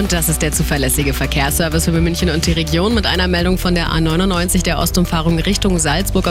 Und das ist der zuverlässige Verkehrsservice für München und die Region mit einer Meldung von der A99 der Ostumfahrung Richtung Salzburg.